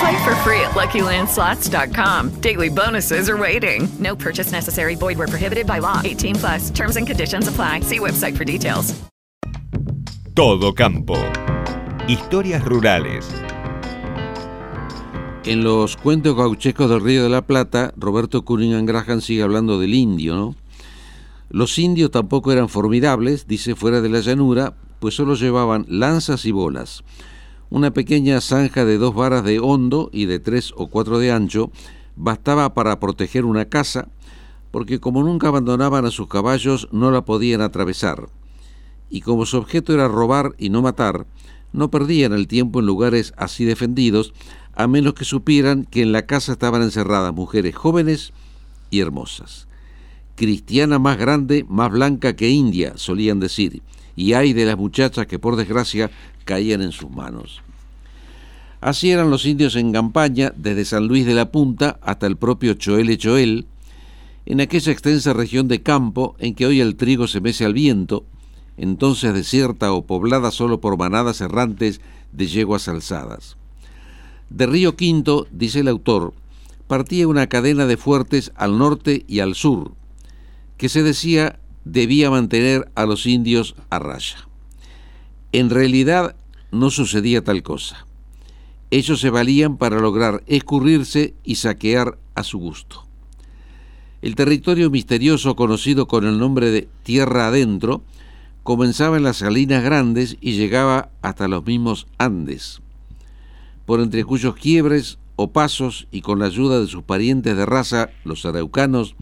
Play for free at LuckyLandSlots.com. Daily bonuses are waiting. No purchase necessary. Void where prohibited by law. 18 plus. Terms and conditions apply. See website for details. Todo campo. Historias rurales. En los cuentos gauchescos del Río de la Plata, Roberto Cunningham Graham sigue hablando del indio, ¿no? Los indios tampoco eran formidables, dice fuera de la llanura, pues solo llevaban lanzas y bolas. Una pequeña zanja de dos varas de hondo y de tres o cuatro de ancho bastaba para proteger una casa, porque como nunca abandonaban a sus caballos no la podían atravesar. Y como su objeto era robar y no matar, no perdían el tiempo en lugares así defendidos, a menos que supieran que en la casa estaban encerradas mujeres jóvenes y hermosas. Cristiana más grande, más blanca que India, solían decir, y hay de las muchachas que por desgracia caían en sus manos. Así eran los indios en campaña desde San Luis de la Punta hasta el propio Choel Choel, en aquella extensa región de campo en que hoy el trigo se mece al viento, entonces desierta o poblada solo por manadas errantes de yeguas alzadas. De Río Quinto, dice el autor, partía una cadena de fuertes al norte y al sur, que se decía debía mantener a los indios a raya. En realidad no sucedía tal cosa. Ellos se valían para lograr escurrirse y saquear a su gusto. El territorio misterioso conocido con el nombre de Tierra Adentro comenzaba en las Salinas Grandes y llegaba hasta los mismos Andes, por entre cuyos quiebres o pasos y con la ayuda de sus parientes de raza, los araucanos,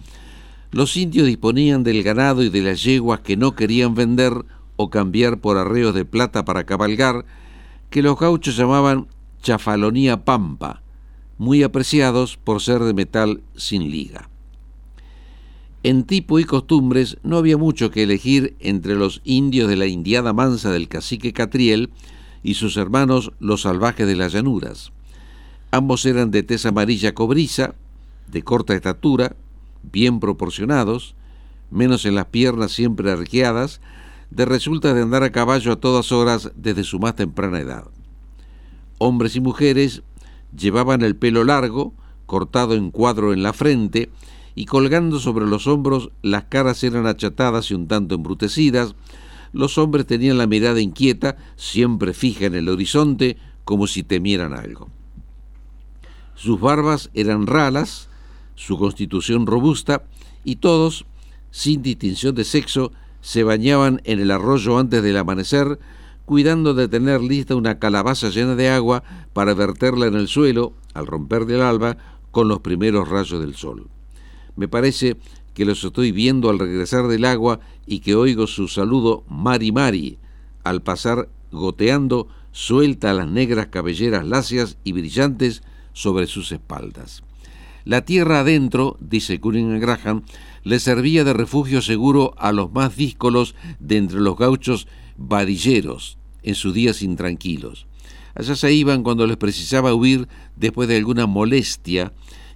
los indios disponían del ganado y de las yeguas que no querían vender o cambiar por arreos de plata para cabalgar, que los gauchos llamaban chafalonía pampa, muy apreciados por ser de metal sin liga. En tipo y costumbres no había mucho que elegir entre los indios de la indiada mansa del cacique Catriel y sus hermanos los salvajes de las llanuras. Ambos eran de tez amarilla cobriza, de corta estatura, bien proporcionados, menos en las piernas siempre arqueadas, de resulta de andar a caballo a todas horas desde su más temprana edad. Hombres y mujeres llevaban el pelo largo, cortado en cuadro en la frente, y colgando sobre los hombros las caras eran achatadas y un tanto embrutecidas, los hombres tenían la mirada inquieta, siempre fija en el horizonte, como si temieran algo. Sus barbas eran ralas, su constitución robusta, y todos, sin distinción de sexo, se bañaban en el arroyo antes del amanecer, cuidando de tener lista una calabaza llena de agua para verterla en el suelo, al romper del alba, con los primeros rayos del sol. Me parece que los estoy viendo al regresar del agua y que oigo su saludo Mari Mari, al pasar goteando suelta las negras cabelleras lacias y brillantes sobre sus espaldas. La tierra adentro, dice Cunningham Graham, le servía de refugio seguro a los más díscolos de entre los gauchos vadilleros en sus días intranquilos. Allá se iban cuando les precisaba huir después de alguna molestia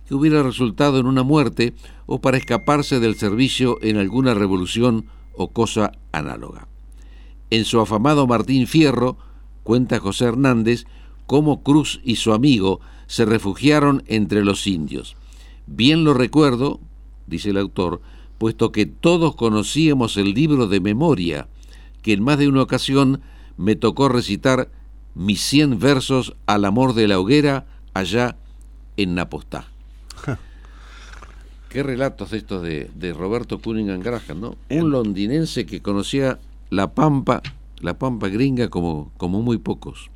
que hubiera resultado en una muerte o para escaparse del servicio en alguna revolución o cosa análoga. En su afamado Martín Fierro, cuenta José Hernández, cómo Cruz y su amigo se refugiaron entre los indios. Bien lo recuerdo, dice el autor, puesto que todos conocíamos el libro de memoria, que en más de una ocasión me tocó recitar mis cien versos al amor de la hoguera allá en Napostá. Qué relatos estos de, de Roberto Cunningham Graham, ¿no? Un londinense que conocía la pampa, la pampa gringa como, como muy pocos.